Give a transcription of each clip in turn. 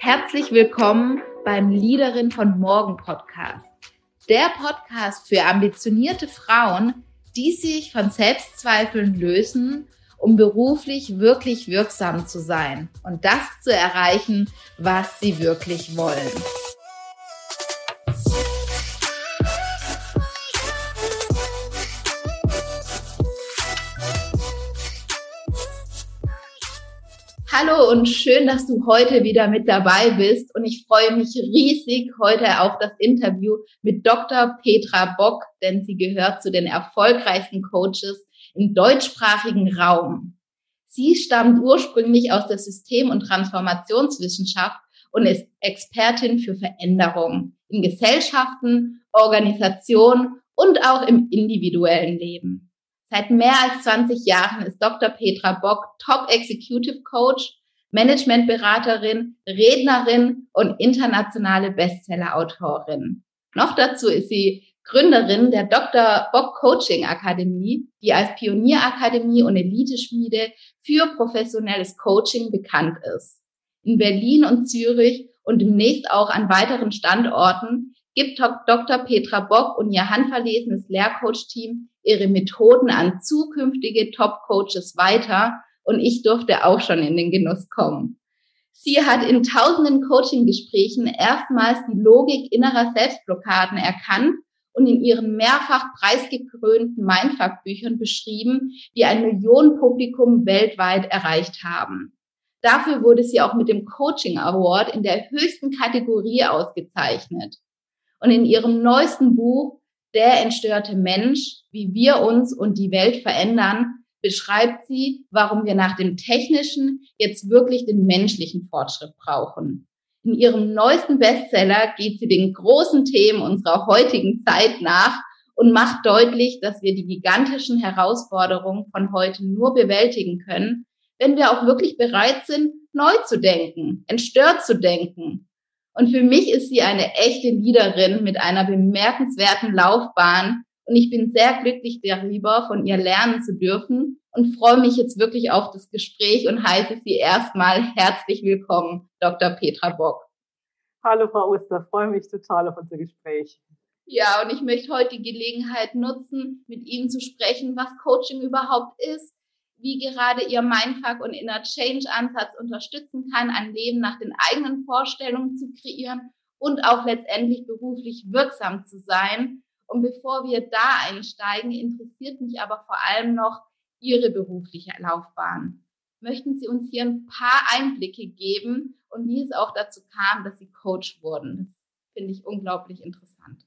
Herzlich willkommen beim Leaderin von Morgen Podcast. Der Podcast für ambitionierte Frauen, die sich von Selbstzweifeln lösen, um beruflich wirklich wirksam zu sein und das zu erreichen, was sie wirklich wollen. Hallo und schön, dass du heute wieder mit dabei bist. Und ich freue mich riesig heute auf das Interview mit Dr. Petra Bock, denn sie gehört zu den erfolgreichsten Coaches im deutschsprachigen Raum. Sie stammt ursprünglich aus der System- und Transformationswissenschaft und ist Expertin für Veränderung in Gesellschaften, Organisationen und auch im individuellen Leben. Seit mehr als 20 Jahren ist Dr. Petra Bock Top Executive Coach, Managementberaterin, Rednerin und internationale Bestseller-Autorin. Noch dazu ist sie Gründerin der Dr. Bock Coaching Akademie, die als Pionierakademie und Eliteschmiede für professionelles Coaching bekannt ist. In Berlin und Zürich und demnächst auch an weiteren Standorten gibt Dr. Petra Bock und ihr handverlesenes Lehrcoach-Team ihre Methoden an zukünftige Top-Coaches weiter und ich durfte auch schon in den Genuss kommen. Sie hat in tausenden Coaching-Gesprächen erstmals die Logik innerer Selbstblockaden erkannt und in ihren mehrfach preisgekrönten Mindfuck-Büchern beschrieben, die ein Millionenpublikum weltweit erreicht haben. Dafür wurde sie auch mit dem Coaching Award in der höchsten Kategorie ausgezeichnet. Und in ihrem neuesten Buch Der entstörte Mensch, wie wir uns und die Welt verändern, beschreibt sie, warum wir nach dem technischen jetzt wirklich den menschlichen Fortschritt brauchen. In ihrem neuesten Bestseller geht sie den großen Themen unserer heutigen Zeit nach und macht deutlich, dass wir die gigantischen Herausforderungen von heute nur bewältigen können, wenn wir auch wirklich bereit sind, neu zu denken, entstört zu denken und für mich ist sie eine echte Leaderin mit einer bemerkenswerten Laufbahn. Und ich bin sehr glücklich darüber, von ihr lernen zu dürfen und freue mich jetzt wirklich auf das Gespräch und heiße Sie erstmal herzlich willkommen, Dr. Petra Bock. Hallo, Frau Oster, freue mich total auf unser Gespräch. Ja, und ich möchte heute die Gelegenheit nutzen, mit Ihnen zu sprechen, was Coaching überhaupt ist, wie gerade Ihr Mindfuck und Inner Change Ansatz unterstützen kann, ein Leben nach den eigenen Vorstellungen zu kreieren und auch letztendlich beruflich wirksam zu sein. Und bevor wir da einsteigen, interessiert mich aber vor allem noch Ihre berufliche Laufbahn. Möchten Sie uns hier ein paar Einblicke geben und wie es auch dazu kam, dass Sie Coach wurden? Das finde ich unglaublich interessant.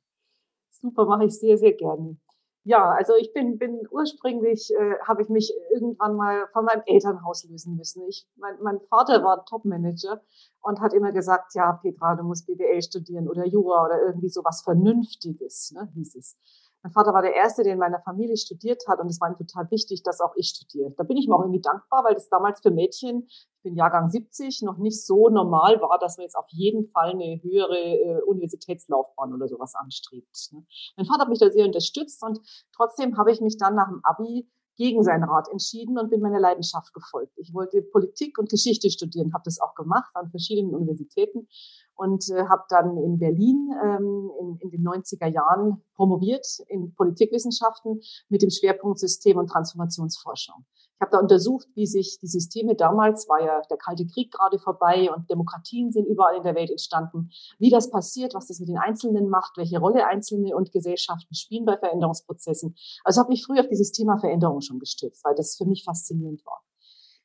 Super, mache ich sehr, sehr gerne. Ja, also ich bin, bin ursprünglich, äh, habe ich mich irgendwann mal von meinem Elternhaus lösen müssen. Ich, mein, mein Vater war Topmanager und hat immer gesagt, ja, Petra, du musst BWL studieren oder Jura oder irgendwie sowas Vernünftiges, ne, hieß es. Mein Vater war der Erste, der in meiner Familie studiert hat und es war ihm total wichtig, dass auch ich studiere. Da bin ich mir auch irgendwie dankbar, weil das damals für Mädchen, ich bin Jahrgang 70, noch nicht so normal war, dass man jetzt auf jeden Fall eine höhere äh, Universitätslaufbahn oder sowas anstrebt. Ne? Mein Vater hat mich da sehr unterstützt und trotzdem habe ich mich dann nach dem Abi gegen seinen Rat entschieden und bin meiner Leidenschaft gefolgt. Ich wollte Politik und Geschichte studieren, habe das auch gemacht an verschiedenen Universitäten und äh, habe dann in Berlin ähm, in, in den 90er Jahren promoviert in Politikwissenschaften mit dem Schwerpunkt System- und Transformationsforschung. Ich habe da untersucht, wie sich die Systeme damals, war ja der Kalte Krieg gerade vorbei und Demokratien sind überall in der Welt entstanden, wie das passiert, was das mit den Einzelnen macht, welche Rolle Einzelne und Gesellschaften spielen bei Veränderungsprozessen. Also habe mich früh auf dieses Thema Veränderung schon gestützt, weil das für mich faszinierend war.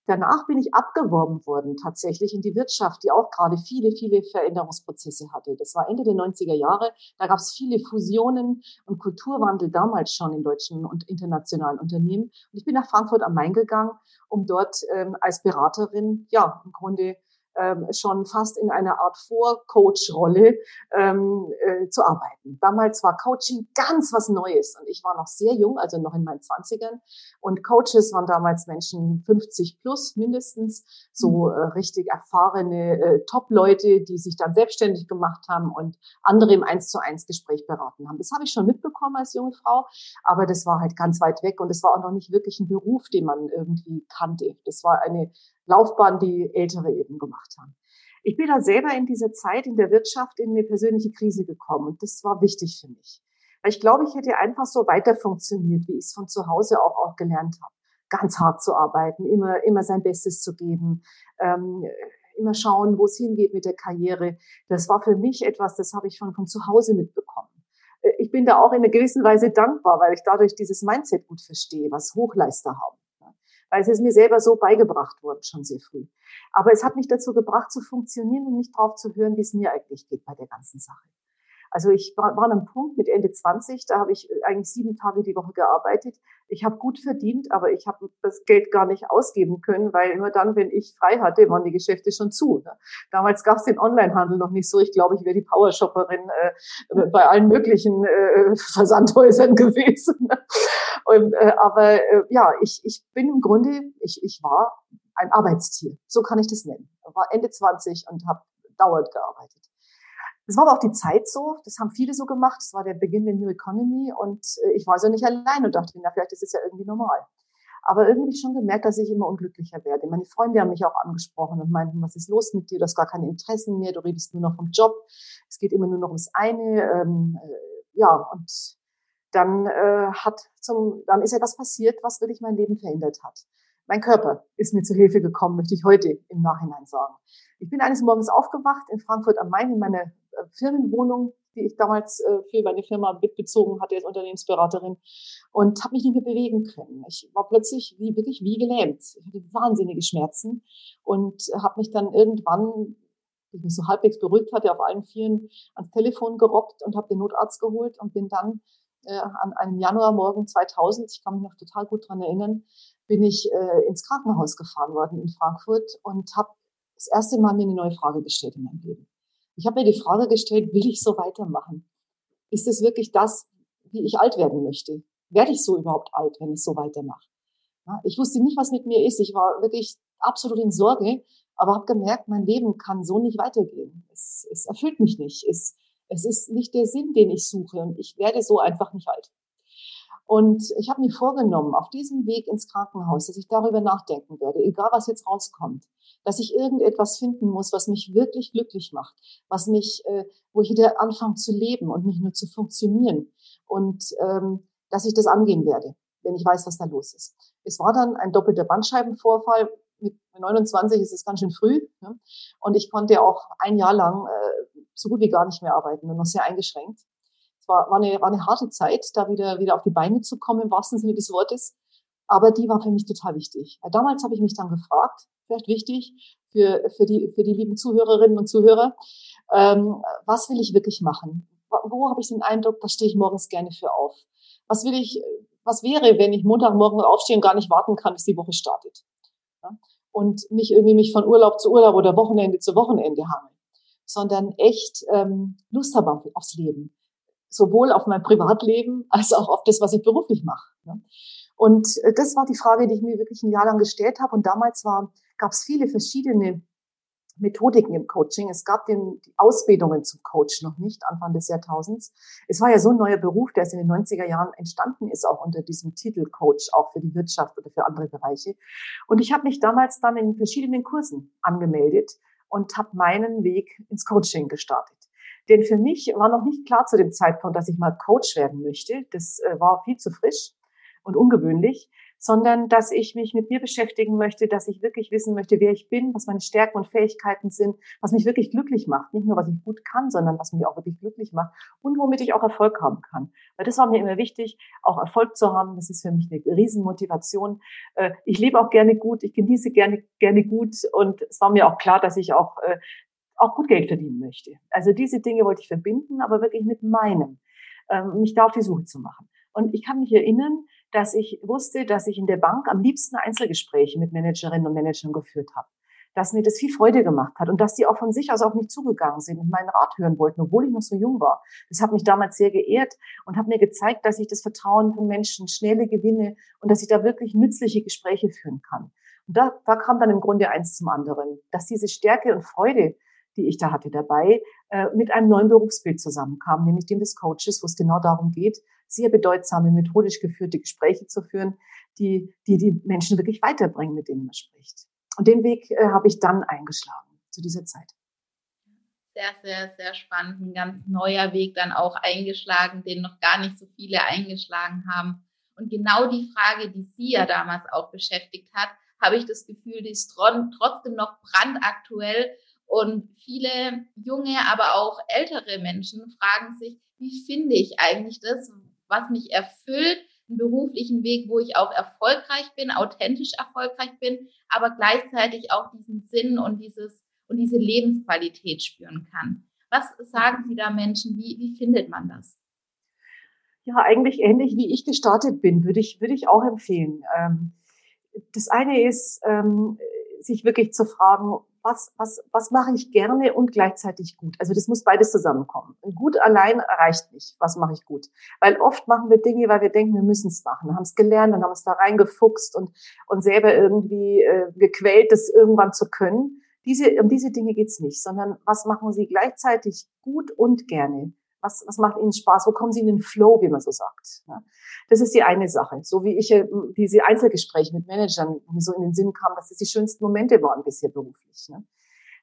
Danach bin ich abgeworben worden, tatsächlich in die Wirtschaft, die auch gerade viele, viele Veränderungsprozesse hatte. Das war Ende der 90er Jahre. Da gab es viele Fusionen und Kulturwandel damals schon in deutschen und internationalen Unternehmen. Und ich bin nach Frankfurt am Main gegangen, um dort ähm, als Beraterin, ja, im Grunde ähm, schon fast in einer Art Vor-Coach-Rolle ähm, äh, zu arbeiten. Damals war Coaching ganz was Neues und ich war noch sehr jung, also noch in meinen Zwanzigern. Und Coaches waren damals Menschen 50 plus mindestens, so mhm. äh, richtig erfahrene äh, Top-Leute, die sich dann selbstständig gemacht haben und andere im Eins zu eins Gespräch beraten haben. Das habe ich schon mitbekommen als junge Frau, aber das war halt ganz weit weg und es war auch noch nicht wirklich ein Beruf, den man irgendwie kannte. Das war eine Laufbahn, die Ältere eben gemacht haben. Ich bin da selber in dieser Zeit in der Wirtschaft in eine persönliche Krise gekommen und das war wichtig für mich. Weil ich glaube, ich hätte einfach so weiter funktioniert, wie ich es von zu Hause auch, auch gelernt habe. Ganz hart zu arbeiten, immer, immer sein Bestes zu geben, ähm, immer schauen, wo es hingeht mit der Karriere. Das war für mich etwas, das habe ich von, von zu Hause mitbekommen. Äh, ich bin da auch in einer gewissen Weise dankbar, weil ich dadurch dieses Mindset gut verstehe, was Hochleister haben. Weil es ist mir selber so beigebracht worden, schon sehr früh. Aber es hat mich dazu gebracht, zu funktionieren und nicht drauf zu hören, wie es mir eigentlich geht bei der ganzen Sache. Also ich war, war an einem Punkt mit Ende 20, da habe ich äh, eigentlich sieben Tage die Woche gearbeitet. Ich habe gut verdient, aber ich habe das Geld gar nicht ausgeben können, weil immer dann, wenn ich frei hatte, waren die Geschäfte schon zu. Ne? Damals gab es den Onlinehandel noch nicht so. Ich glaube, ich wäre die Powershopperin äh, bei allen möglichen äh, Versandhäusern gewesen. Ne? Und, äh, aber äh, ja, ich, ich bin im Grunde, ich, ich war ein Arbeitstier. So kann ich das nennen. War Ende 20 und habe dauernd gearbeitet. Das war aber auch die Zeit so, das haben viele so gemacht, das war der Beginn der New Economy und äh, ich war so nicht allein und dachte, na, vielleicht ist es ja irgendwie normal. Aber irgendwie schon gemerkt, dass ich immer unglücklicher werde. Meine Freunde haben mich auch angesprochen und meinten, was ist los mit dir? Du hast gar keine Interessen mehr, du redest nur noch vom Job. Es geht immer nur noch ums eine. Ähm, äh, ja, und dann äh, hat zum, dann ist etwas passiert, was wirklich mein Leben verändert hat. Mein Körper ist mir zu Hilfe gekommen, möchte ich heute im Nachhinein sagen. Ich bin eines Morgens aufgewacht in Frankfurt am Main in meiner Firmenwohnung, die ich damals äh, für meine Firma mitbezogen hatte als Unternehmensberaterin und habe mich nicht mehr bewegen können. Ich war plötzlich wie wirklich wie gelähmt. Ich hatte wahnsinnige Schmerzen und habe mich dann irgendwann, ich mich so halbwegs beruhigt hatte, auf allen Vieren ans Telefon gerobbt und habe den Notarzt geholt und bin dann äh, an einem Januarmorgen 2000, ich kann mich noch total gut dran erinnern, bin ich äh, ins Krankenhaus gefahren worden in Frankfurt und habe das erste Mal mir eine neue Frage gestellt in meinem Leben. Ich habe mir die Frage gestellt, will ich so weitermachen? Ist es wirklich das, wie ich alt werden möchte? Werde ich so überhaupt alt, wenn ich so weitermache? Ja, ich wusste nicht, was mit mir ist. Ich war wirklich absolut in Sorge, aber habe gemerkt, mein Leben kann so nicht weitergehen. Es, es erfüllt mich nicht. Es, es ist nicht der Sinn, den ich suche und ich werde so einfach nicht alt. Und ich habe mir vorgenommen, auf diesem Weg ins Krankenhaus, dass ich darüber nachdenken werde, egal was jetzt rauskommt, dass ich irgendetwas finden muss, was mich wirklich glücklich macht, was mich, äh, wo ich wieder anfange zu leben und nicht nur zu funktionieren und ähm, dass ich das angehen werde, wenn ich weiß, was da los ist. Es war dann ein doppelter Bandscheibenvorfall. Mit 29 ist es ganz schön früh. Ne? Und ich konnte auch ein Jahr lang äh, so gut wie gar nicht mehr arbeiten, nur noch sehr eingeschränkt. War, war, eine, war eine harte Zeit, da wieder, wieder auf die Beine zu kommen, im wahrsten Sinne des Wortes. Aber die war für mich total wichtig. Damals habe ich mich dann gefragt, vielleicht wichtig für, für, die, für die lieben Zuhörerinnen und Zuhörer. Ähm, was will ich wirklich machen? Wo habe ich den Eindruck, da stehe ich morgens gerne für auf? Was will ich, was wäre, wenn ich Montagmorgen aufstehe und gar nicht warten kann, bis die Woche startet? Ja? Und nicht irgendwie mich von Urlaub zu Urlaub oder Wochenende zu Wochenende hange, sondern echt ähm, Lust habe aufs Leben. Sowohl auf mein Privatleben als auch auf das, was ich beruflich mache. Und äh, das war die Frage, die ich mir wirklich ein Jahr lang gestellt habe. Und damals gab es viele verschiedene Methodiken im Coaching. Es gab den, die Ausbildungen zum Coach noch nicht, Anfang des Jahrtausends. Es war ja so ein neuer Beruf, der in den 90er Jahren entstanden ist, auch unter diesem Titel Coach, auch für die Wirtschaft oder für andere Bereiche. Und ich habe mich damals dann in verschiedenen Kursen angemeldet und habe meinen Weg ins Coaching gestartet. Denn für mich war noch nicht klar zu dem Zeitpunkt, dass ich mal Coach werden möchte. Das äh, war viel zu frisch und ungewöhnlich sondern dass ich mich mit mir beschäftigen möchte, dass ich wirklich wissen möchte, wer ich bin, was meine Stärken und Fähigkeiten sind, was mich wirklich glücklich macht. Nicht nur, was ich gut kann, sondern was mich auch wirklich glücklich macht und womit ich auch Erfolg haben kann. Weil das war mir immer wichtig, auch Erfolg zu haben. Das ist für mich eine Riesenmotivation. Äh, ich lebe auch gerne gut, ich genieße gerne, gerne gut und es war mir auch klar, dass ich auch, äh, auch gut Geld verdienen möchte. Also diese Dinge wollte ich verbinden, aber wirklich mit meinem, ähm, mich da auf die Suche zu machen. Und ich kann mich erinnern, dass ich wusste, dass ich in der Bank am liebsten Einzelgespräche mit Managerinnen und Managern geführt habe. Dass mir das viel Freude gemacht hat und dass die auch von sich aus auf mich zugegangen sind und meinen Rat hören wollten, obwohl ich noch so jung war. Das hat mich damals sehr geehrt und hat mir gezeigt, dass ich das Vertrauen von Menschen schnell gewinne und dass ich da wirklich nützliche Gespräche führen kann. Und da, da kam dann im Grunde eins zum anderen, dass diese Stärke und Freude, die ich da hatte dabei, äh, mit einem neuen Berufsbild zusammenkam, nämlich dem des Coaches, wo es genau darum geht, sehr bedeutsame, methodisch geführte Gespräche zu führen, die, die die Menschen wirklich weiterbringen, mit denen man spricht. und den Weg äh, habe ich dann eingeschlagen zu dieser Zeit. Sehr, sehr, sehr spannend. Ein ganz neuer Weg dann auch eingeschlagen, den noch gar nicht so viele eingeschlagen haben. Und genau die Frage, die Sie ja damals auch beschäftigt hat, habe ich das Gefühl, die ist trotzdem noch brandaktuell. Und viele junge, aber auch ältere Menschen fragen sich, wie finde ich eigentlich das, was mich erfüllt, einen beruflichen Weg, wo ich auch erfolgreich bin, authentisch erfolgreich bin, aber gleichzeitig auch diesen Sinn und dieses und diese Lebensqualität spüren kann. Was sagen Sie da Menschen? Wie, wie findet man das? Ja, eigentlich ähnlich wie ich gestartet bin, würde ich, würde ich auch empfehlen. Ähm, das eine ist, ähm, sich wirklich zu fragen, was, was, was mache ich gerne und gleichzeitig gut. Also das muss beides zusammenkommen. Und gut allein reicht nicht. Was mache ich gut? Weil oft machen wir Dinge, weil wir denken, wir müssen es machen. Haben es gelernt, dann haben es da reingefuchst und, und selber irgendwie äh, gequält, das irgendwann zu können. Diese, um diese Dinge geht's nicht, sondern was machen Sie gleichzeitig gut und gerne? Was, was macht Ihnen Spaß? Wo kommen Sie in den Flow, wie man so sagt? Ja? Das ist die eine Sache. So wie ich äh, diese Einzelgespräche mit Managern mir so in den Sinn kam, dass das die schönsten Momente waren bisher beruflich. Ne?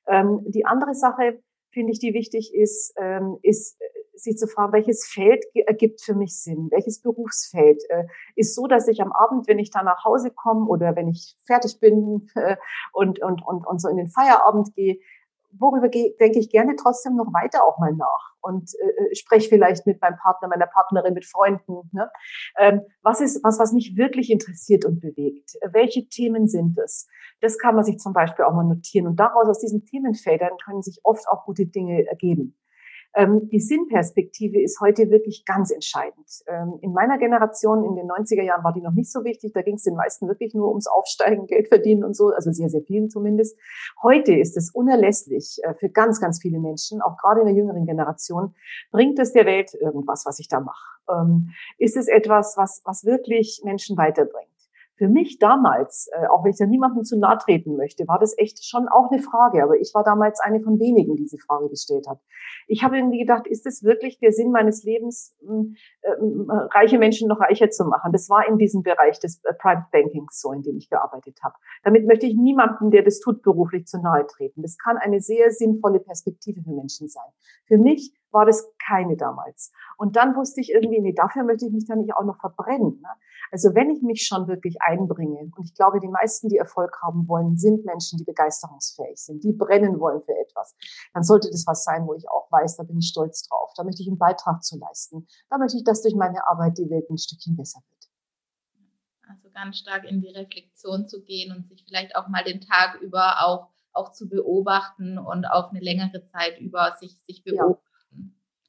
Ähm, die andere Sache, finde ich, die wichtig ist, ähm, ist äh, sich zu fragen, welches Feld ergibt für mich Sinn? Welches Berufsfeld äh, ist so, dass ich am Abend, wenn ich da nach Hause komme oder wenn ich fertig bin äh, und, und, und, und so in den Feierabend gehe, worüber denke ich gerne trotzdem noch weiter auch mal nach und äh, äh, spreche vielleicht mit meinem Partner, meiner Partnerin, mit Freunden. Ne? Ähm, was ist was, was mich wirklich interessiert und bewegt? Welche Themen sind es? Das kann man sich zum Beispiel auch mal notieren und daraus aus diesen Themenfeldern können sich oft auch gute Dinge ergeben. Ähm, die Sinnperspektive ist heute wirklich ganz entscheidend. Ähm, in meiner Generation, in den 90er Jahren, war die noch nicht so wichtig. Da ging es den meisten wirklich nur ums Aufsteigen, Geld verdienen und so, also sehr, sehr vielen zumindest. Heute ist es unerlässlich äh, für ganz, ganz viele Menschen, auch gerade in der jüngeren Generation, bringt es der Welt irgendwas, was ich da mache? Ähm, ist es etwas, was, was wirklich Menschen weiterbringt? Für mich damals, äh, auch wenn ich da niemandem zu nahe treten möchte, war das echt schon auch eine Frage. Aber ich war damals eine von wenigen, die diese Frage gestellt hat. Ich habe irgendwie gedacht, ist es wirklich der Sinn meines Lebens, äh, reiche Menschen noch reicher zu machen? Das war in diesem Bereich des äh, Private Bankings so, in dem ich gearbeitet habe. Damit möchte ich niemandem, der das tut, beruflich zu nahe treten. Das kann eine sehr sinnvolle Perspektive für Menschen sein. Für mich war das keine damals. Und dann wusste ich irgendwie, nee, dafür möchte ich mich dann nicht auch noch verbrennen. Ne? Also wenn ich mich schon wirklich einbringe, und ich glaube, die meisten, die Erfolg haben wollen, sind Menschen, die begeisterungsfähig sind, die brennen wollen für etwas, dann sollte das was sein, wo ich auch weiß, da bin ich stolz drauf, da möchte ich einen Beitrag zu leisten, da möchte ich, dass durch meine Arbeit die Welt ein Stückchen besser wird. Also ganz stark in die Reflexion zu gehen und sich vielleicht auch mal den Tag über auch, auch zu beobachten und auf eine längere Zeit über sich, sich beobachten.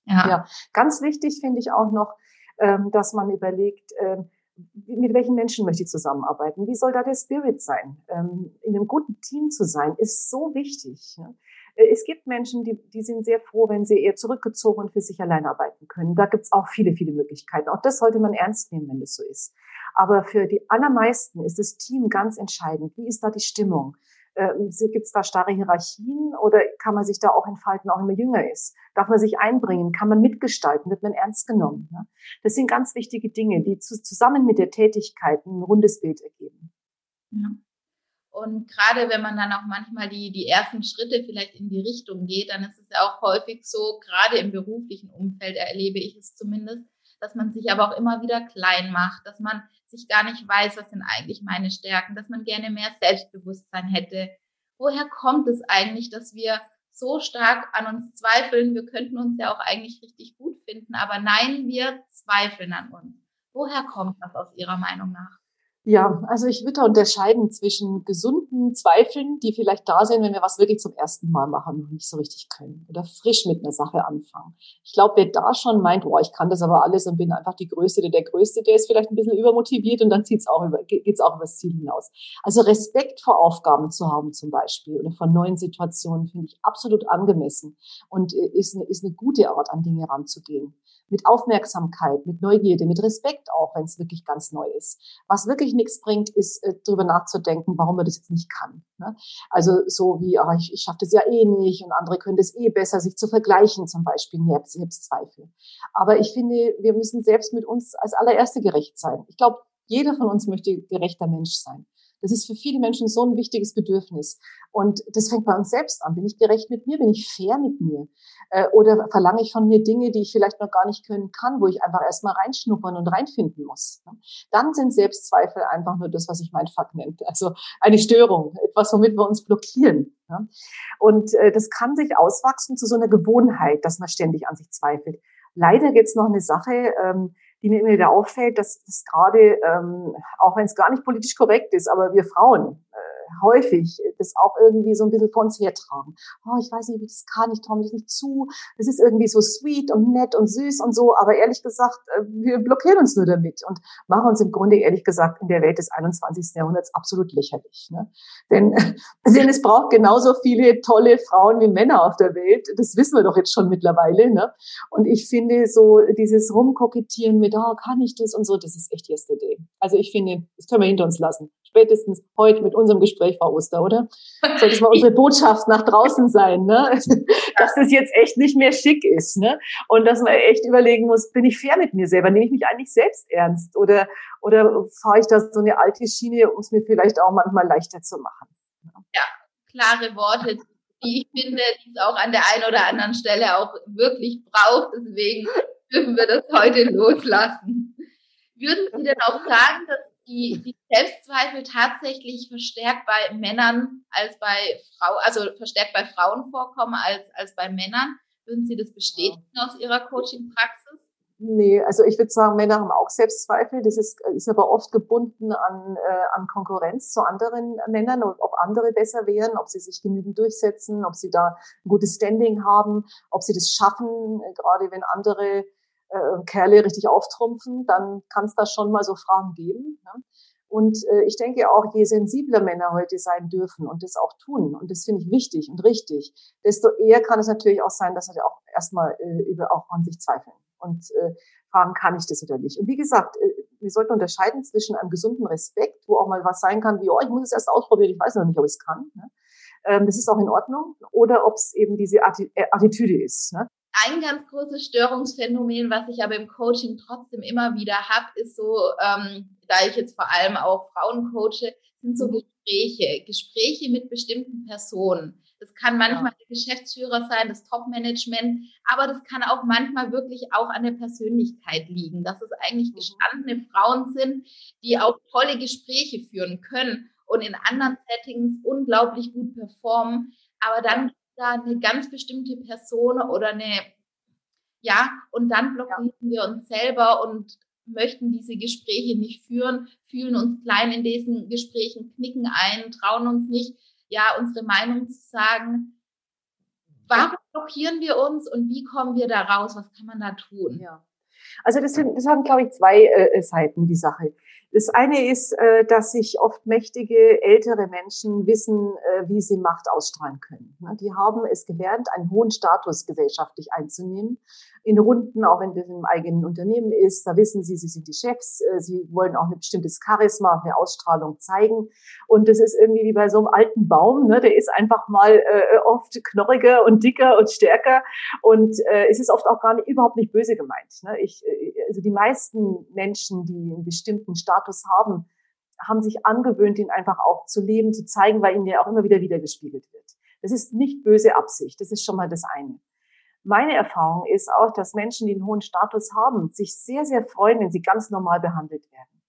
Ja ja. ja. Ganz wichtig finde ich auch noch, ähm, dass man überlegt, ähm, mit welchen Menschen möchte ich zusammenarbeiten? Wie soll da der Spirit sein? Ähm, in einem guten Team zu sein, ist so wichtig. Äh, es gibt Menschen, die, die sind sehr froh, wenn sie eher zurückgezogen und für sich allein arbeiten können. Da gibt es auch viele, viele Möglichkeiten. Auch das sollte man ernst nehmen, wenn das so ist. Aber für die allermeisten ist das Team ganz entscheidend. Wie ist da die Stimmung? Äh, Gibt es da starre Hierarchien oder kann man sich da auch entfalten, auch wenn man jünger ist? Darf man sich einbringen? Kann man mitgestalten? Wird man ernst genommen? Ne? Das sind ganz wichtige Dinge, die zu, zusammen mit der Tätigkeit ein rundes Bild ergeben. Ja. Und gerade wenn man dann auch manchmal die, die ersten Schritte vielleicht in die Richtung geht, dann ist es ja auch häufig so, gerade im beruflichen Umfeld erlebe ich es zumindest, dass man sich aber auch immer wieder klein macht, dass man sich gar nicht weiß, was sind eigentlich meine Stärken, dass man gerne mehr Selbstbewusstsein hätte. Woher kommt es eigentlich, dass wir so stark an uns zweifeln? Wir könnten uns ja auch eigentlich richtig gut finden, aber nein, wir zweifeln an uns. Woher kommt das aus Ihrer Meinung nach? Ja, also ich würde da unterscheiden zwischen gesunden Zweifeln, die vielleicht da sind, wenn wir was wirklich zum ersten Mal machen und nicht so richtig können oder frisch mit einer Sache anfangen. Ich glaube, wer da schon meint, boah, ich kann das aber alles und bin einfach die Größte der Größte, der ist vielleicht ein bisschen übermotiviert und dann zieht's auch über, geht's auch übers Ziel hinaus. Also Respekt vor Aufgaben zu haben zum Beispiel oder vor neuen Situationen finde ich absolut angemessen und äh, ist eine, ist eine gute Art, an Dinge ranzugehen. Mit Aufmerksamkeit, mit Neugierde, mit Respekt auch, wenn es wirklich ganz neu ist. Was wirklich nichts bringt, ist äh, darüber nachzudenken, warum man das jetzt nicht kann. Ne? Also so wie, ach, ich, ich schaffe das ja eh nicht und andere können das eh besser, sich zu vergleichen zum Beispiel, Selbstzweifel. Aber ich finde, wir müssen selbst mit uns als allererste gerecht sein. Ich glaube, jeder von uns möchte gerechter Mensch sein. Das ist für viele Menschen so ein wichtiges Bedürfnis. Und das fängt bei uns selbst an. Bin ich gerecht mit mir? Bin ich fair mit mir? Äh, oder verlange ich von mir Dinge, die ich vielleicht noch gar nicht können kann, wo ich einfach erstmal reinschnuppern und reinfinden muss? Ne? Dann sind Selbstzweifel einfach nur das, was ich mein Fuck nennt. Also eine Störung, etwas, womit wir uns blockieren. Und äh, das kann sich auswachsen zu so einer Gewohnheit, dass man ständig an sich zweifelt. Leider gibt es noch eine Sache, ähm, die mir immer wieder auffällt, dass das gerade, ähm, auch wenn es gar nicht politisch korrekt ist, aber wir Frauen, häufig das auch irgendwie so ein bisschen vor uns hertragen. Oh, ich weiß nicht, wie das kann, ich traue mich nicht zu. Das ist irgendwie so sweet und nett und süß und so, aber ehrlich gesagt, äh, wir blockieren uns nur damit und machen uns im Grunde, ehrlich gesagt, in der Welt des 21. Jahrhunderts absolut lächerlich. Ne? Denn, denn es braucht genauso viele tolle Frauen wie Männer auf der Welt. Das wissen wir doch jetzt schon mittlerweile. Ne? Und ich finde so dieses Rumkokettieren mit, oh, kann ich das und so, das ist echt yesterday. Also ich finde, das können wir hinter uns lassen spätestens heute mit unserem Gespräch, Frau Oster, oder? Sollte es mal unsere Botschaft nach draußen sein, ne? dass das jetzt echt nicht mehr schick ist. Ne? Und dass man echt überlegen muss, bin ich fair mit mir selber? Nehme ich mich eigentlich selbst ernst? Oder, oder fahre ich da so eine alte Schiene, um es mir vielleicht auch manchmal leichter zu machen? Ja, klare Worte, die ich finde, die es auch an der einen oder anderen Stelle auch wirklich braucht. Deswegen dürfen wir das heute loslassen. Würden Sie denn auch sagen, dass die, die Selbstzweifel tatsächlich verstärkt bei Männern als bei Frauen, also verstärkt bei Frauen vorkommen als, als bei Männern. Würden Sie das bestätigen aus Ihrer Coaching-Praxis? Nee, also ich würde sagen, Männer haben auch Selbstzweifel. Das ist, ist aber oft gebunden an, äh, an Konkurrenz zu anderen Männern und ob andere besser wären, ob sie sich genügend durchsetzen, ob sie da ein gutes Standing haben, ob sie das schaffen, äh, gerade wenn andere äh, Kerle richtig auftrumpfen, dann kann es da schon mal so Fragen geben. Ne? Und äh, ich denke auch, je sensibler Männer heute sein dürfen und das auch tun, und das finde ich wichtig und richtig, desto eher kann es natürlich auch sein, dass sie auch erstmal äh, über auch an sich zweifeln und äh, fragen, kann ich das oder nicht. Und wie gesagt, äh, wir sollten unterscheiden zwischen einem gesunden Respekt, wo auch mal was sein kann, wie, oh, ich muss es erst ausprobieren, ich weiß noch nicht, ob ich es kann. Ne? Ähm, das ist auch in Ordnung. Oder ob es eben diese äh, Attitüde ist. Ne? Ein ganz großes Störungsphänomen, was ich aber im Coaching trotzdem immer wieder habe, ist so, ähm, da ich jetzt vor allem auch Frauen coache, sind so mhm. Gespräche, Gespräche mit bestimmten Personen. Das kann manchmal ja. der Geschäftsführer sein, das Top-Management, aber das kann auch manchmal wirklich auch an der Persönlichkeit liegen, dass es eigentlich mhm. gestandene Frauen sind, die auch tolle Gespräche führen können und in anderen Settings unglaublich gut performen, aber dann da eine ganz bestimmte Person oder eine, ja, und dann blockieren ja. wir uns selber und möchten diese Gespräche nicht führen, fühlen uns klein in diesen Gesprächen, knicken ein, trauen uns nicht, ja, unsere Meinung zu sagen. Warum blockieren wir uns und wie kommen wir da raus? Was kann man da tun? Ja. Also das, sind, das haben, glaube ich, zwei äh, Seiten, die Sache. Das eine ist, äh, dass sich oft mächtige, ältere Menschen wissen, äh, wie sie Macht ausstrahlen können. Die haben es gelernt, einen hohen Status gesellschaftlich einzunehmen. In Runden, auch wenn das im eigenen Unternehmen ist, da wissen sie, sie sind die Chefs, äh, sie wollen auch ein bestimmtes Charisma, eine Ausstrahlung zeigen. Und das ist irgendwie wie bei so einem alten Baum, ne? der ist einfach mal oft knorriger und dicker und stärker. Und es ist oft auch gar nicht, überhaupt nicht böse gemeint. Ne? Ich, also die meisten Menschen, die einen bestimmten Status Status haben, haben sich angewöhnt, ihn einfach auch zu leben, zu zeigen, weil ihnen ja auch immer wieder wiedergespiegelt wird. Das ist nicht böse Absicht, das ist schon mal das eine. Meine Erfahrung ist auch, dass Menschen, die einen hohen Status haben, sich sehr, sehr freuen, wenn sie ganz normal behandelt werden.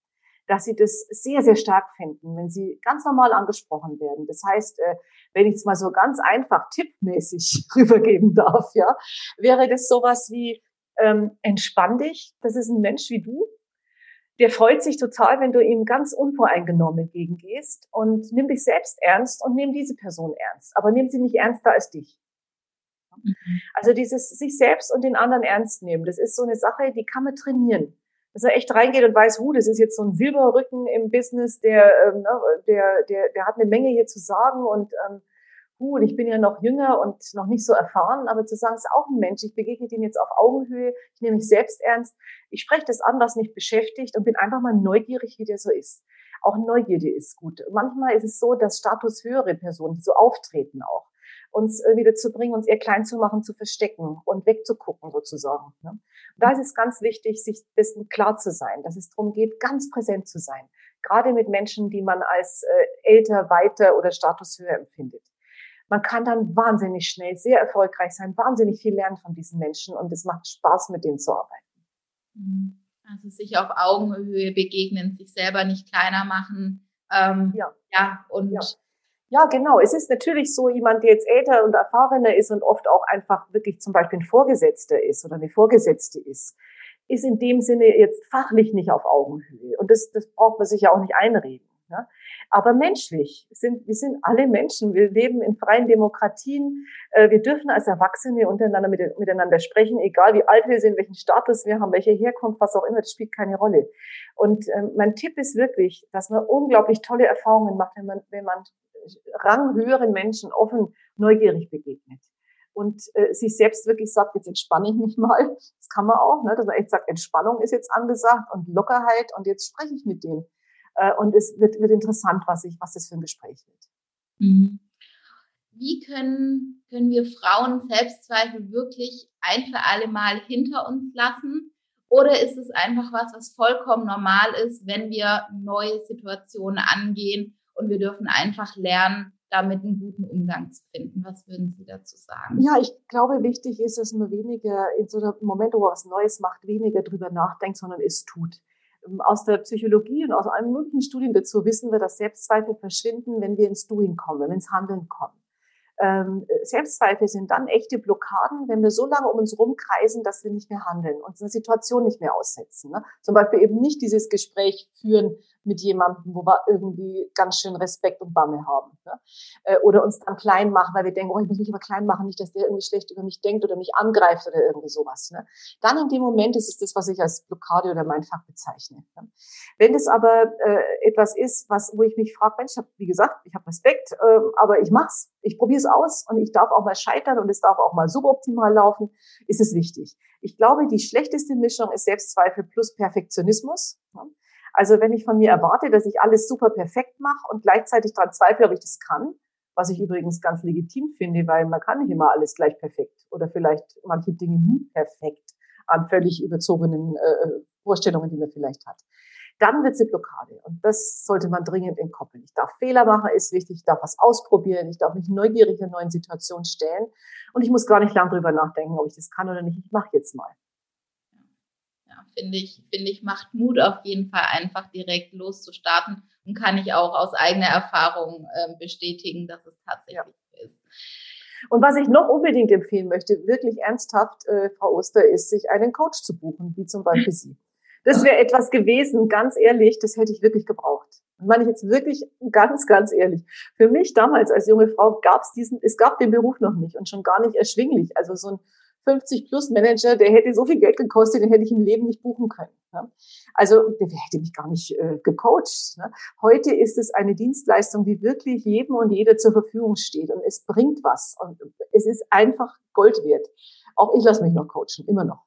Dass sie das sehr, sehr stark finden, wenn sie ganz normal angesprochen werden. Das heißt, äh, wenn ich es mal so ganz einfach tippmäßig rübergeben darf, ja, wäre das sowas wie, ähm, entspann dich, das ist ein Mensch wie du, der freut sich total, wenn du ihm ganz unvoreingenommen entgegengehst und nimm dich selbst ernst und nimm diese Person ernst. Aber nimm sie nicht ernster als dich. Mhm. Also dieses sich selbst und den anderen ernst nehmen, das ist so eine Sache, die kann man trainieren. Dass er echt reingeht und weiß, hu, das ist jetzt so ein Silberrücken im Business, der, ähm, ne, der, der, der hat eine Menge hier zu sagen und ähm, gut, ich bin ja noch jünger und noch nicht so erfahren, aber zu sagen, es ist auch ein Mensch, ich begegne dem jetzt auf Augenhöhe, ich nehme mich selbst ernst, ich spreche das an, was mich beschäftigt und bin einfach mal neugierig, wie der so ist. Auch Neugierde ist gut. Manchmal ist es so, dass statushöhere Personen, so auftreten auch, uns wieder zu bringen, uns eher klein zu machen, zu verstecken und wegzugucken sozusagen. Ne? Da ist es ganz wichtig, sich dessen klar zu sein, dass es darum geht, ganz präsent zu sein gerade mit Menschen, die man als äh, älter, weiter oder statushöher empfindet. Man kann dann wahnsinnig schnell sehr erfolgreich sein, wahnsinnig viel lernen von diesen Menschen und es macht Spaß, mit denen zu arbeiten. Mhm. Also sich auf Augenhöhe begegnen, sich selber nicht kleiner machen. Ähm, ja. ja, und ja. Ja, genau. Es ist natürlich so, jemand, der jetzt älter und erfahrener ist und oft auch einfach wirklich zum Beispiel ein Vorgesetzter ist oder eine Vorgesetzte ist, ist in dem Sinne jetzt fachlich nicht auf Augenhöhe. Und das, das braucht man sich ja auch nicht einreden. Ne? Aber menschlich sind, wir sind alle Menschen. Wir leben in freien Demokratien. Äh, wir dürfen als Erwachsene untereinander miteinander sprechen, egal wie alt wir sind, welchen Status wir haben, welche Herkunft, was auch immer, das spielt keine Rolle. Und ähm, mein Tipp ist wirklich, dass man unglaublich tolle Erfahrungen macht, wenn man, wenn man ranghöheren Menschen offen, neugierig begegnet und äh, sich selbst wirklich sagt, jetzt entspanne ich mich mal. Das kann man auch, ne, dass man echt sagt, Entspannung ist jetzt angesagt und Lockerheit und jetzt spreche ich mit denen. Äh, und es wird, wird interessant, was, ich, was das für ein Gespräch wird. Mhm. Wie können, können wir Frauen Selbstzweifel wirklich ein für alle Mal hinter uns lassen? Oder ist es einfach was, was vollkommen normal ist, wenn wir neue Situationen angehen und wir dürfen einfach lernen, damit einen guten Umgang zu finden. Was würden Sie dazu sagen? Ja, ich glaube, wichtig ist, dass man weniger in so einem Moment, wo man was Neues macht, weniger drüber nachdenkt, sondern es tut. Ähm, aus der Psychologie und aus allen möglichen Studien dazu wissen wir, dass Selbstzweifel verschwinden, wenn wir ins Doing kommen, wenn wir ins Handeln kommen. Ähm, Selbstzweifel sind dann echte Blockaden, wenn wir so lange um uns rumkreisen, dass wir nicht mehr handeln, uns eine Situation nicht mehr aussetzen. Ne? Zum Beispiel eben nicht dieses Gespräch führen, mit jemandem, wo wir irgendwie ganz schön Respekt und Bamme haben. Ne? Äh, oder uns dann klein machen, weil wir denken, oh, ich muss mich aber klein machen, nicht, dass der irgendwie schlecht über mich denkt oder mich angreift oder irgendwie sowas. Ne? Dann in dem Moment ist es das, was ich als Blockade oder mein Fach bezeichne. Ne? Wenn es aber äh, etwas ist, was, wo ich mich frage, Mensch, ich hab, wie gesagt, ich habe Respekt, äh, aber ich mach's, ich probiere es aus und ich darf auch mal scheitern und es darf auch mal suboptimal laufen, ist es wichtig. Ich glaube, die schlechteste Mischung ist Selbstzweifel plus Perfektionismus. Ne? Also wenn ich von mir erwarte, dass ich alles super perfekt mache und gleichzeitig daran zweifle, ob ich das kann, was ich übrigens ganz legitim finde, weil man kann nicht immer alles gleich perfekt oder vielleicht manche Dinge nie perfekt an völlig überzogenen äh, Vorstellungen, die man vielleicht hat. Dann wird sie Blockade. Und das sollte man dringend entkoppeln. Ich darf Fehler machen, ist wichtig. Ich darf was ausprobieren. Ich darf mich neugierig in neuen Situationen stellen. Und ich muss gar nicht lang drüber nachdenken, ob ich das kann oder nicht. Ich mache jetzt mal finde ich, finde ich, macht Mut auf jeden Fall einfach direkt loszustarten und kann ich auch aus eigener Erfahrung äh, bestätigen, dass es tatsächlich ja. ist. Und was ich noch unbedingt empfehlen möchte, wirklich ernsthaft, äh, Frau Oster, ist, sich einen Coach zu buchen, wie zum Beispiel Sie. Das wäre etwas gewesen, ganz ehrlich, das hätte ich wirklich gebraucht. Und meine ich jetzt wirklich ganz, ganz ehrlich. Für mich damals als junge Frau gab es diesen, es gab den Beruf noch nicht und schon gar nicht erschwinglich. Also so ein 50 plus Manager, der hätte so viel Geld gekostet, den hätte ich im Leben nicht buchen können. Ne? Also der hätte mich gar nicht äh, gecoacht. Ne? Heute ist es eine Dienstleistung, die wirklich jedem und jeder zur Verfügung steht und es bringt was und es ist einfach Gold wert. Auch ich lasse mich noch coachen, immer noch.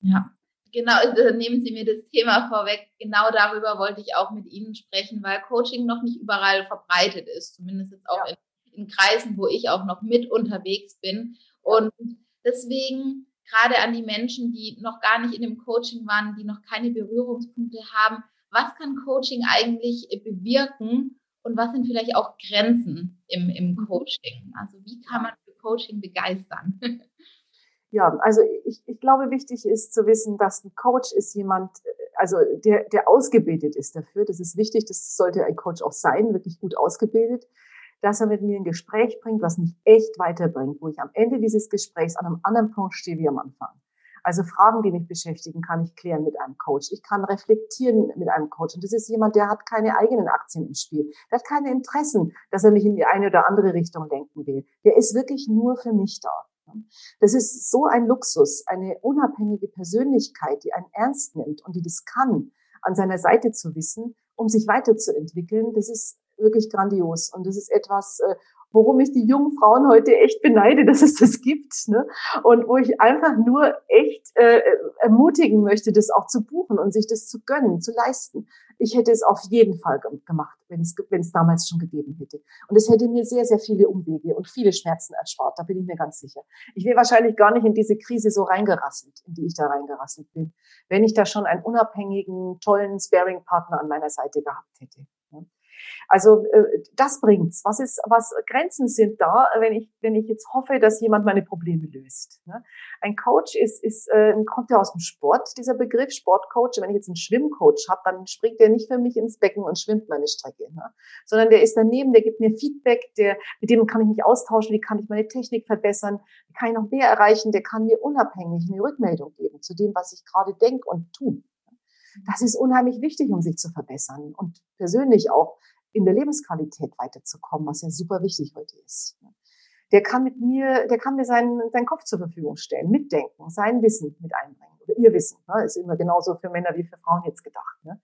Ja, genau, also nehmen Sie mir das Thema vorweg. Genau darüber wollte ich auch mit Ihnen sprechen, weil Coaching noch nicht überall verbreitet ist, zumindest jetzt auch ja. in, in Kreisen, wo ich auch noch mit unterwegs bin. Und Deswegen gerade an die Menschen, die noch gar nicht in dem Coaching waren, die noch keine Berührungspunkte haben, was kann Coaching eigentlich bewirken und was sind vielleicht auch Grenzen im, im mhm. Coaching? Also wie kann man für Coaching begeistern? Ja, also ich, ich glaube, wichtig ist zu wissen, dass ein Coach ist jemand, also der, der ausgebildet ist dafür. Das ist wichtig, das sollte ein Coach auch sein, wirklich gut ausgebildet dass er mit mir ein Gespräch bringt, was mich echt weiterbringt, wo ich am Ende dieses Gesprächs an einem anderen Punkt stehe wie am Anfang. Also Fragen, die mich beschäftigen, kann ich klären mit einem Coach. Ich kann reflektieren mit einem Coach. Und das ist jemand, der hat keine eigenen Aktien im Spiel. Der hat keine Interessen, dass er mich in die eine oder andere Richtung lenken will. Der ist wirklich nur für mich da. Das ist so ein Luxus, eine unabhängige Persönlichkeit, die einen ernst nimmt und die das kann, an seiner Seite zu wissen, um sich weiterzuentwickeln. Das ist wirklich grandios. Und das ist etwas, äh, worum ich die jungen Frauen heute echt beneide, dass es das gibt. Ne? Und wo ich einfach nur echt äh, ermutigen möchte, das auch zu buchen und sich das zu gönnen, zu leisten. Ich hätte es auf jeden Fall gemacht, wenn es, wenn es damals schon gegeben hätte. Und es hätte mir sehr, sehr viele Umwege und viele Schmerzen erspart, da bin ich mir ganz sicher. Ich wäre wahrscheinlich gar nicht in diese Krise so reingerasselt, in die ich da reingerasselt bin, wenn ich da schon einen unabhängigen, tollen Sparing-Partner an meiner Seite gehabt hätte. Also äh, das bringt's. Was ist, was Grenzen sind da, wenn ich, wenn ich jetzt hoffe, dass jemand meine Probleme löst. Ne? Ein Coach ist, ist äh, kommt ja aus dem Sport, dieser Begriff Sportcoach. Wenn ich jetzt einen Schwimmcoach habe, dann springt der nicht für mich ins Becken und schwimmt meine Strecke, ne? sondern der ist daneben, der gibt mir Feedback, der mit dem kann ich mich austauschen, wie kann ich meine Technik verbessern, wie kann ich noch mehr erreichen, der kann mir unabhängig eine Rückmeldung geben zu dem, was ich gerade denke und tue. Das ist unheimlich wichtig, um sich zu verbessern und persönlich auch in der Lebensqualität weiterzukommen, was ja super wichtig heute ist. Der kann mit mir, der kann mir seinen, seinen Kopf zur Verfügung stellen, mitdenken, sein Wissen mit einbringen oder ihr Wissen. Ne? Ist immer genauso für Männer wie für Frauen jetzt gedacht. Ne?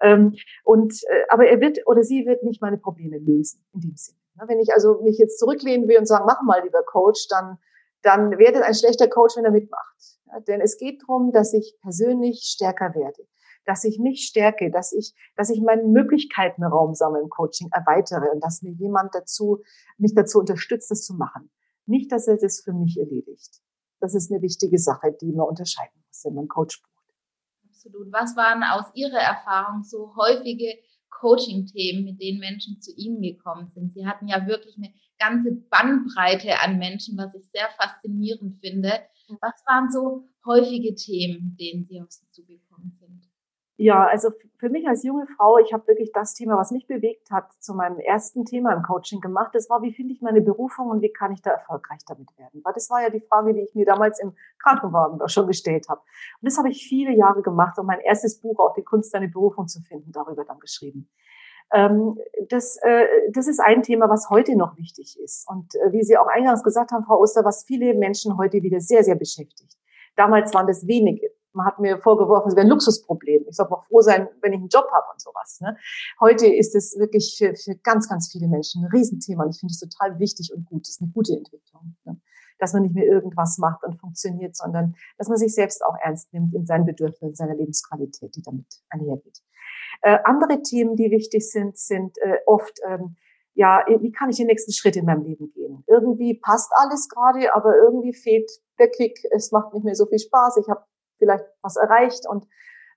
Ähm, und äh, aber er wird oder sie wird nicht meine Probleme lösen in dem Sinne. Ne? Wenn ich also mich jetzt zurücklehnen will und sagen, mach mal lieber Coach, dann dann das ein schlechter Coach, wenn er mitmacht. Ja, denn es geht darum, dass ich persönlich stärker werde dass ich mich stärke, dass ich, dass ich meinen Möglichkeiten Raum sammle im Coaching erweitere und dass mir jemand dazu, mich dazu unterstützt, das zu machen. Nicht, dass er das für mich erledigt. Das ist eine wichtige Sache, die man unterscheiden muss, wenn man Coach bucht. Absolut. Was waren aus Ihrer Erfahrung so häufige Coaching-Themen, mit denen Menschen zu Ihnen gekommen sind? Sie hatten ja wirklich eine ganze Bandbreite an Menschen, was ich sehr faszinierend finde. Was waren so häufige Themen, mit denen Sie auf Sie zugekommen sind? Ja, also für mich als junge Frau, ich habe wirklich das Thema, was mich bewegt hat, zu meinem ersten Thema im Coaching gemacht. Das war, wie finde ich meine Berufung und wie kann ich da erfolgreich damit werden? Weil das war ja die Frage, die ich mir damals im Krankenwagen schon gestellt habe. Und das habe ich viele Jahre gemacht und mein erstes Buch, auch die Kunst, deine Berufung zu finden, darüber dann geschrieben. Ähm, das, äh, das ist ein Thema, was heute noch wichtig ist. Und äh, wie Sie auch eingangs gesagt haben, Frau Oster, was viele Menschen heute wieder sehr, sehr beschäftigt. Damals waren das wenige man hat mir vorgeworfen, es wäre ein Luxusproblem. Ich soll auch froh sein, wenn ich einen Job habe und sowas. Ne? Heute ist es wirklich für, für ganz, ganz viele Menschen ein Riesenthema und ich finde es total wichtig und gut. Das ist eine gute Entwicklung. Ne? Dass man nicht mehr irgendwas macht und funktioniert, sondern dass man sich selbst auch ernst nimmt in seinen Bedürfnissen, in seiner Lebensqualität, die damit einhergeht. Äh, andere Themen, die wichtig sind, sind äh, oft ähm, ja, wie kann ich den nächsten Schritt in meinem Leben gehen? Irgendwie passt alles gerade, aber irgendwie fehlt der Kick. Es macht nicht mehr so viel Spaß. Ich habe vielleicht was erreicht und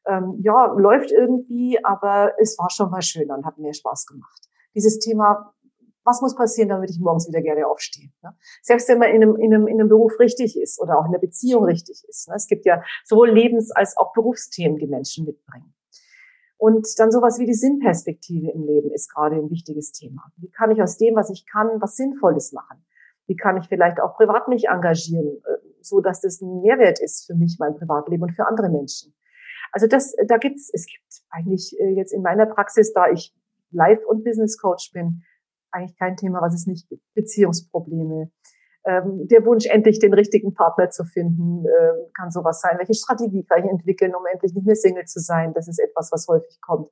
ähm, ja, läuft irgendwie, aber es war schon mal schöner und hat mir Spaß gemacht. Dieses Thema, was muss passieren, damit ich morgens wieder gerne aufstehe? Ne? Selbst wenn man in einem, in, einem, in einem Beruf richtig ist oder auch in einer Beziehung richtig ist. Ne? Es gibt ja sowohl Lebens- als auch Berufsthemen, die Menschen mitbringen. Und dann sowas wie die Sinnperspektive im Leben ist gerade ein wichtiges Thema. Wie kann ich aus dem, was ich kann, was Sinnvolles machen? Wie kann ich vielleicht auch privat mich engagieren? So dass das ein Mehrwert ist für mich, mein Privatleben und für andere Menschen. Also das, da gibt's, es gibt eigentlich äh, jetzt in meiner Praxis, da ich Life- und Business Coach bin, eigentlich kein Thema, was es nicht gibt. Beziehungsprobleme. Ähm, der Wunsch, endlich den richtigen Partner zu finden, äh, kann sowas sein. Welche Strategie kann ich entwickeln, um endlich nicht mehr Single zu sein? Das ist etwas, was häufig kommt.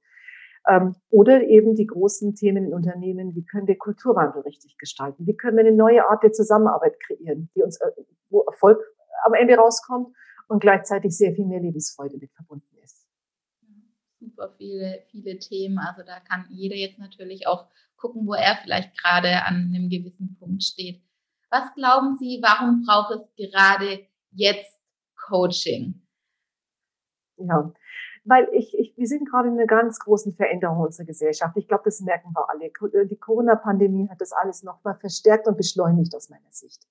Ähm, oder eben die großen Themen in Unternehmen, wie können wir Kulturwandel richtig gestalten? Wie können wir eine neue Art der Zusammenarbeit kreieren, die uns, äh, wo Erfolg am Ende rauskommt und gleichzeitig sehr viel mehr Lebensfreude mit verbunden ist. Super viele, viele Themen. Also da kann jeder jetzt natürlich auch gucken, wo er vielleicht gerade an einem gewissen Punkt steht. Was glauben Sie, warum braucht es gerade jetzt Coaching? Ja, weil ich, ich, wir sind gerade in einer ganz großen Veränderung unserer Gesellschaft. Ich glaube, das merken wir alle. Äh, die Corona-Pandemie hat das alles nochmal verstärkt und beschleunigt aus meiner Sicht.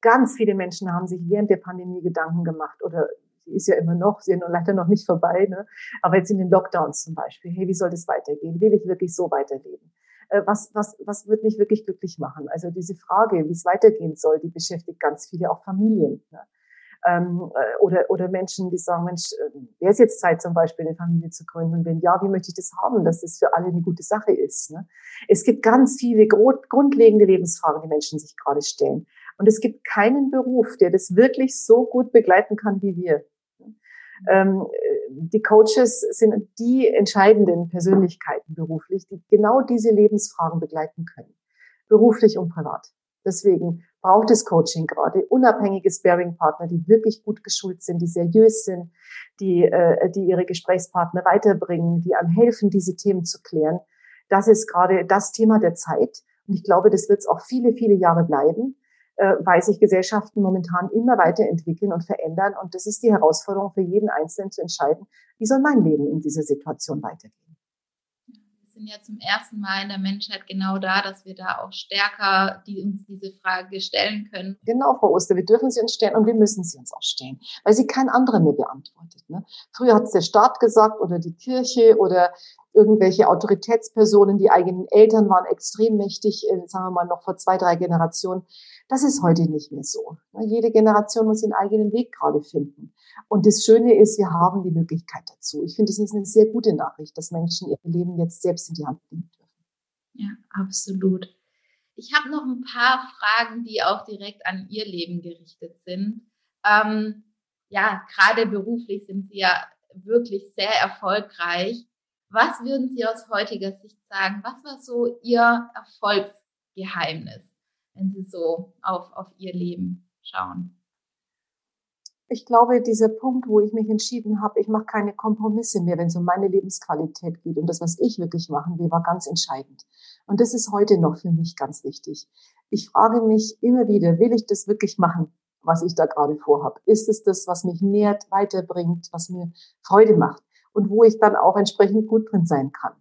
Ganz viele Menschen haben sich während der Pandemie Gedanken gemacht oder sie ist ja immer noch, sie ist leider noch nicht vorbei, ne? aber jetzt in den Lockdowns zum Beispiel, hey, wie soll das weitergehen? Will ich wirklich so weiterleben? Äh, was, was, was wird mich wirklich glücklich machen? Also diese Frage, wie es weitergehen soll, die beschäftigt ganz viele, auch Familien. Ne? ähm, äh, oder, oder Menschen, die sagen, Mensch, äh, wäre es jetzt Zeit zum Beispiel eine Familie zu gründen? Wenn ja, wie möchte ich das haben, dass das für alle eine gute Sache ist? Ne? Es gibt ganz viele grundlegende Lebensfragen, die Menschen sich gerade stellen. Und es gibt keinen Beruf, der das wirklich so gut begleiten kann wie wir. Ähm, die Coaches sind die entscheidenden Persönlichkeiten beruflich, die genau diese Lebensfragen begleiten können. beruflich und privat. Deswegen braucht es Coaching gerade, unabhängige Sparing-Partner, die wirklich gut geschult sind, die seriös sind, die, äh, die ihre Gesprächspartner weiterbringen, die einem helfen, diese Themen zu klären. Das ist gerade das Thema der Zeit. Und ich glaube, das wird es auch viele, viele Jahre bleiben, weil sich Gesellschaften momentan immer weiterentwickeln und verändern. Und das ist die Herausforderung für jeden Einzelnen zu entscheiden, wie soll mein Leben in dieser Situation weitergehen sind ja zum ersten Mal in der Menschheit genau da, dass wir da auch stärker die, uns diese Frage stellen können. Genau, Frau Oster, wir dürfen sie uns stellen und wir müssen sie uns auch stellen, weil sie kein anderer mehr beantwortet. Ne? Früher hat es der Staat gesagt oder die Kirche oder irgendwelche Autoritätspersonen, die eigenen Eltern waren extrem mächtig, äh, sagen wir mal noch vor zwei, drei Generationen. Das ist heute nicht mehr so. Jede Generation muss ihren eigenen Weg gerade finden. Und das Schöne ist, wir haben die Möglichkeit dazu. Ich finde, es ist eine sehr gute Nachricht, dass Menschen ihr Leben jetzt selbst in die Hand nehmen dürfen. Ja, absolut. Ich habe noch ein paar Fragen, die auch direkt an Ihr Leben gerichtet sind. Ähm, ja, gerade beruflich sind Sie ja wirklich sehr erfolgreich. Was würden Sie aus heutiger Sicht sagen? Was war so Ihr Erfolgsgeheimnis, wenn Sie so auf, auf Ihr Leben schauen? Ich glaube, dieser Punkt, wo ich mich entschieden habe, ich mache keine Kompromisse mehr, wenn es um meine Lebensqualität geht und das, was ich wirklich machen will, war ganz entscheidend. Und das ist heute noch für mich ganz wichtig. Ich frage mich immer wieder, will ich das wirklich machen, was ich da gerade vorhabe? Ist es das, was mich nährt, weiterbringt, was mir Freude macht? und wo ich dann auch entsprechend gut drin sein kann.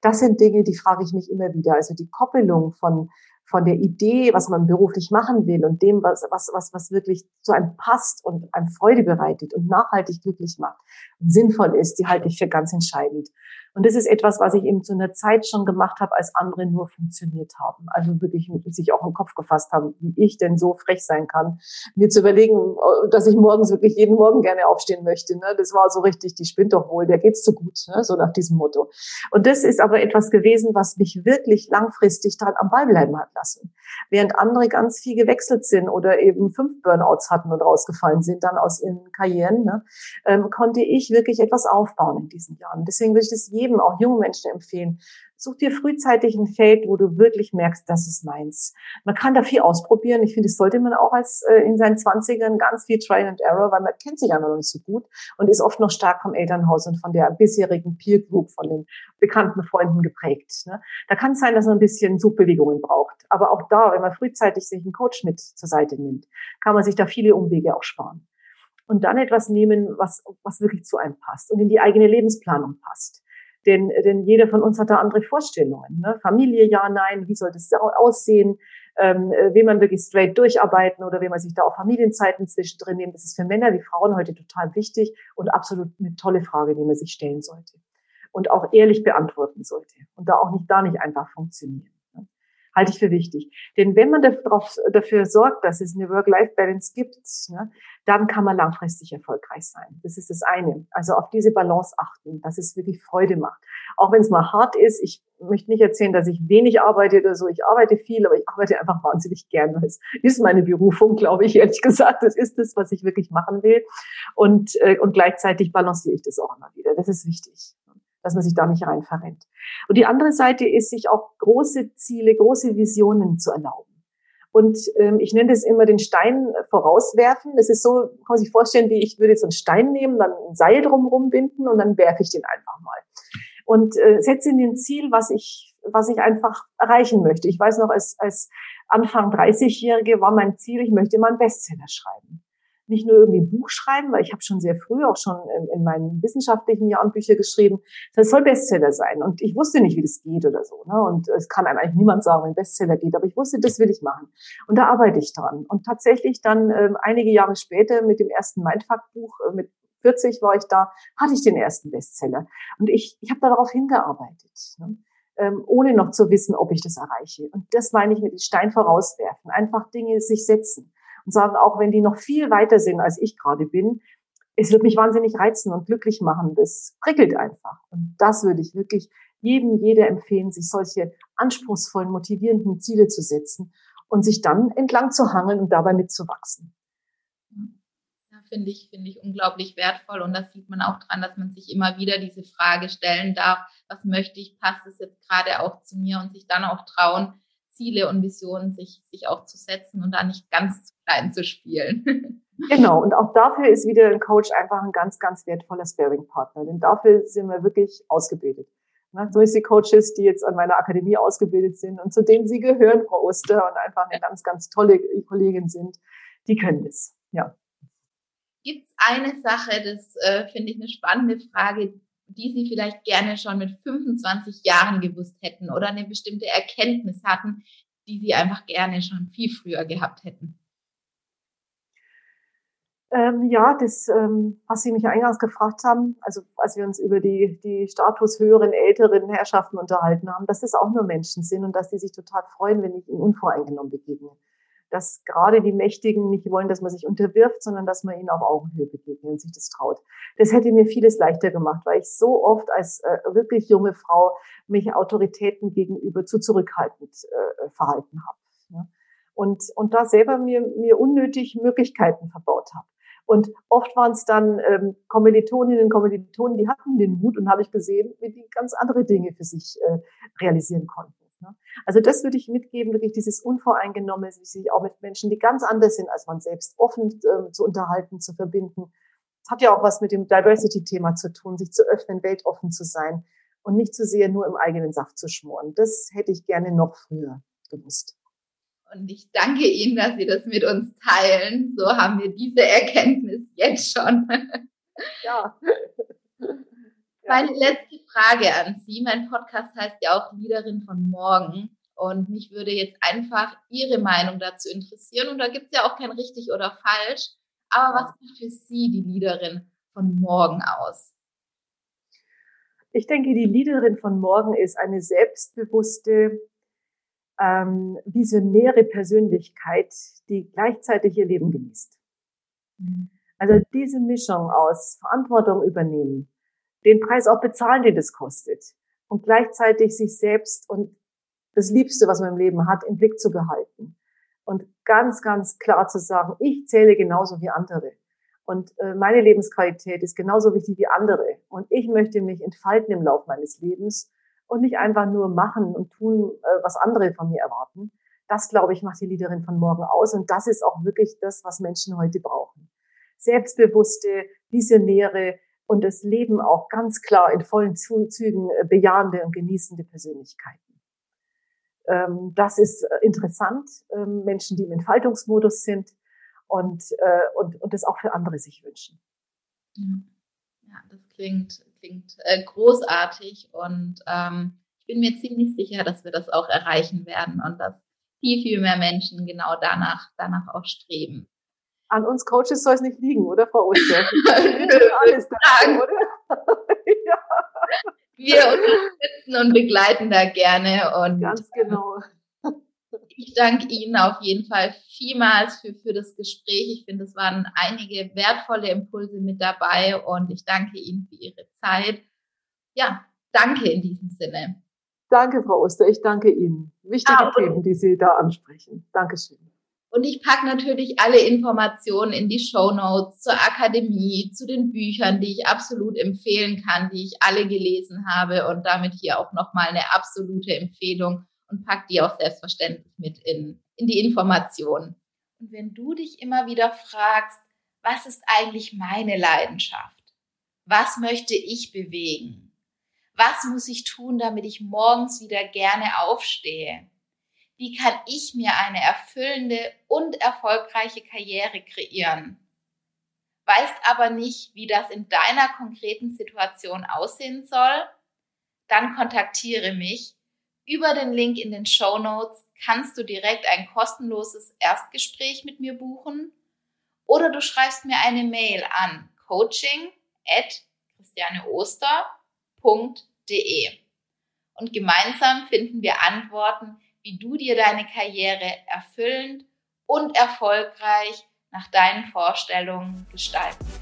Das sind Dinge, die frage ich mich immer wieder. Also die Koppelung von, von der Idee, was man beruflich machen will und dem, was, was, was, was wirklich zu einem passt und einem Freude bereitet und nachhaltig glücklich macht und sinnvoll ist, die halte ich für ganz entscheidend. Und das ist etwas, was ich eben zu einer Zeit schon gemacht habe, als andere nur funktioniert haben. Also wirklich sich auch im Kopf gefasst haben, wie ich denn so frech sein kann, mir zu überlegen, dass ich morgens wirklich jeden Morgen gerne aufstehen möchte. Ne? Das war so richtig, die spinnt doch wohl, der geht's zu gut, ne? so nach diesem Motto. Und das ist aber etwas gewesen, was mich wirklich langfristig daran am Ball bleiben hat lassen. Während andere ganz viel gewechselt sind oder eben fünf Burnouts hatten und rausgefallen sind dann aus ihren Karrieren, ne? ähm, konnte ich wirklich etwas aufbauen in diesen Jahren. Deswegen würde ich das auch jungen Menschen empfehlen. Such dir frühzeitig ein Feld, wo du wirklich merkst, das ist meins. Man kann da viel ausprobieren. Ich finde, das sollte man auch als äh, in seinen Zwanzigern ganz viel Try and Error, weil man kennt sich einfach noch nicht so gut und ist oft noch stark vom Elternhaus und von der bisherigen Peer Group, von den bekannten Freunden geprägt. Ne? Da kann es sein, dass man ein bisschen Suchbewegungen braucht. Aber auch da, wenn man frühzeitig sich einen Coach mit zur Seite nimmt, kann man sich da viele Umwege auch sparen und dann etwas nehmen, was, was wirklich zu einem passt und in die eigene Lebensplanung passt. Denn, denn jeder von uns hat da andere Vorstellungen. Ne? Familie, ja, nein, wie soll das aussehen? Ähm, äh, will man wirklich straight durcharbeiten oder will man sich da auch Familienzeiten zwischendrin nehmen? Das ist für Männer wie Frauen heute total wichtig und absolut eine tolle Frage, die man sich stellen sollte. Und auch ehrlich beantworten sollte. Und da auch nicht, da nicht einfach funktionieren halte ich für wichtig. Denn wenn man dafür sorgt, dass es eine Work-Life-Balance gibt, ne, dann kann man langfristig erfolgreich sein. Das ist das eine. Also auf diese Balance achten, dass es wirklich Freude macht. Auch wenn es mal hart ist. Ich möchte nicht erzählen, dass ich wenig arbeite oder so. Ich arbeite viel, aber ich arbeite einfach wahnsinnig gern. Das ist meine Berufung, glaube ich, ehrlich gesagt. Das ist das, was ich wirklich machen will. Und, äh, und gleichzeitig balanciere ich das auch immer wieder. Das ist wichtig dass man sich da nicht rein verrennt. Und die andere Seite ist, sich auch große Ziele, große Visionen zu erlauben. Und ähm, ich nenne das immer den Stein vorauswerfen. Das ist so, kann man sich vorstellen, wie ich würde jetzt einen Stein nehmen, dann ein Seil drumherum binden und dann werfe ich den einfach mal. Und äh, setze mir ein Ziel, was ich, was ich einfach erreichen möchte. Ich weiß noch, als, als Anfang 30-Jährige war mein Ziel, ich möchte mal einen Bestseller schreiben nicht nur irgendwie ein Buch schreiben, weil ich habe schon sehr früh, auch schon in, in meinen wissenschaftlichen Jahren Bücher geschrieben. Das soll Bestseller sein. Und ich wusste nicht, wie das geht oder so. Ne? Und es kann einem eigentlich niemand sagen, wie ein Bestseller geht. Aber ich wusste, das will ich machen. Und da arbeite ich dran. Und tatsächlich dann ähm, einige Jahre später mit dem ersten Mindfuck-Buch, äh, mit 40 war ich da, hatte ich den ersten Bestseller. Und ich, ich habe darauf hingearbeitet. Ne? Ähm, ohne noch zu wissen, ob ich das erreiche. Und das meine ich mit dem Stein vorauswerfen. Einfach Dinge sich setzen und sagen, auch wenn die noch viel weiter sind, als ich gerade bin, es wird mich wahnsinnig reizen und glücklich machen. Das prickelt einfach. Und das würde ich wirklich jedem, jeder empfehlen, sich solche anspruchsvollen, motivierenden Ziele zu setzen und sich dann entlang zu hangeln und dabei mitzuwachsen. Ja, finde ich, finde ich unglaublich wertvoll. Und das sieht man auch dran, dass man sich immer wieder diese Frage stellen darf, was möchte ich, passt es jetzt gerade auch zu mir und sich dann auch trauen, Ziele und Visionen sich, sich auch zu setzen und da nicht ganz zu klein zu spielen. Genau, und auch dafür ist wieder ein Coach einfach ein ganz, ganz wertvoller Sparing-Partner, denn dafür sind wir wirklich ausgebildet. Ne? So ist die Coaches, die jetzt an meiner Akademie ausgebildet sind und zu denen Sie gehören, Frau Oster, und einfach eine ganz, ganz tolle Kollegin sind, die können das. Ja. Gibt es eine Sache, das äh, finde ich eine spannende Frage, die Sie vielleicht gerne schon mit 25 Jahren gewusst hätten oder eine bestimmte Erkenntnis hatten, die Sie einfach gerne schon viel früher gehabt hätten? Ähm, ja, das, ähm, was Sie mich eingangs gefragt haben, also als wir uns über die, die Status höheren, älteren Herrschaften unterhalten haben, dass das auch nur Menschen sind und dass die sich total freuen, wenn ich ihnen unvoreingenommen begegne. Dass gerade die Mächtigen nicht wollen, dass man sich unterwirft, sondern dass man ihnen auf Augenhöhe begegnet und sich das traut. Das hätte mir vieles leichter gemacht, weil ich so oft als äh, wirklich junge Frau mich Autoritäten gegenüber zu zurückhaltend äh, verhalten habe. Ja? Und, und da selber mir, mir unnötig Möglichkeiten verbaut habe. Und oft waren es dann ähm, Kommilitoninnen und Kommilitonen, die hatten den Mut und habe ich gesehen, wie die ganz andere Dinge für sich äh, realisieren konnten. Ne? Also das würde ich mitgeben, wirklich dieses Unvoreingenommene, sich auch mit Menschen, die ganz anders sind als man selbst, offen ähm, zu unterhalten, zu verbinden. Das hat ja auch was mit dem Diversity-Thema zu tun, sich zu öffnen, weltoffen zu sein und nicht zu sehr nur im eigenen Saft zu schmoren. Das hätte ich gerne noch früher gewusst. Und ich danke Ihnen, dass Sie das mit uns teilen. So haben wir diese Erkenntnis jetzt schon. Ja. Meine letzte Frage an Sie. Mein Podcast heißt ja auch Liederin von morgen. Und mich würde jetzt einfach Ihre Meinung dazu interessieren. Und da gibt es ja auch kein richtig oder falsch. Aber was macht für Sie die Liederin von morgen aus? Ich denke, die Liederin von morgen ist eine selbstbewusste, ähm, visionäre Persönlichkeit, die gleichzeitig ihr Leben genießt. Mhm. Also diese Mischung aus Verantwortung übernehmen, den Preis auch bezahlen, den das kostet und gleichzeitig sich selbst und das Liebste, was man im Leben hat, im Blick zu behalten und ganz, ganz klar zu sagen, ich zähle genauso wie andere und äh, meine Lebensqualität ist genauso wichtig wie andere und ich möchte mich entfalten im Laufe meines Lebens und nicht einfach nur machen und tun, äh, was andere von mir erwarten. Das, glaube ich, macht die Liederin von morgen aus. Und das ist auch wirklich das, was Menschen heute brauchen. Selbstbewusste, visionäre und das Leben auch ganz klar in vollen Zügen äh, bejahende und genießende Persönlichkeiten. Ähm, das ist äh, interessant. Ähm, Menschen, die im Entfaltungsmodus sind und, und, und das auch für andere sich wünschen. Ja, das klingt klingt äh, großartig und ähm, ich bin mir ziemlich sicher, dass wir das auch erreichen werden und dass viel, viel mehr Menschen genau danach, danach auch streben. An uns Coaches soll es nicht liegen, oder Frau Oster? alles da, oder? ja. Wir unterstützen und begleiten da gerne und ganz genau. Ich danke Ihnen auf jeden Fall vielmals für, für das Gespräch. Ich finde, es waren einige wertvolle Impulse mit dabei und ich danke Ihnen für Ihre Zeit. Ja, danke in diesem Sinne. Danke, Frau Oster. Ich danke Ihnen. Wichtige ah, Themen, die Sie da ansprechen. Dankeschön. Und ich packe natürlich alle Informationen in die Show Notes zur Akademie, zu den Büchern, die ich absolut empfehlen kann, die ich alle gelesen habe und damit hier auch nochmal eine absolute Empfehlung und pack die auch selbstverständlich mit in, in die Informationen. Und wenn du dich immer wieder fragst, was ist eigentlich meine Leidenschaft? Was möchte ich bewegen? Was muss ich tun, damit ich morgens wieder gerne aufstehe? Wie kann ich mir eine erfüllende und erfolgreiche Karriere kreieren? Weißt aber nicht, wie das in deiner konkreten Situation aussehen soll? Dann kontaktiere mich über den Link in den Show Notes kannst du direkt ein kostenloses Erstgespräch mit mir buchen oder du schreibst mir eine Mail an coaching at christianeoster.de und gemeinsam finden wir Antworten, wie du dir deine Karriere erfüllend und erfolgreich nach deinen Vorstellungen gestalten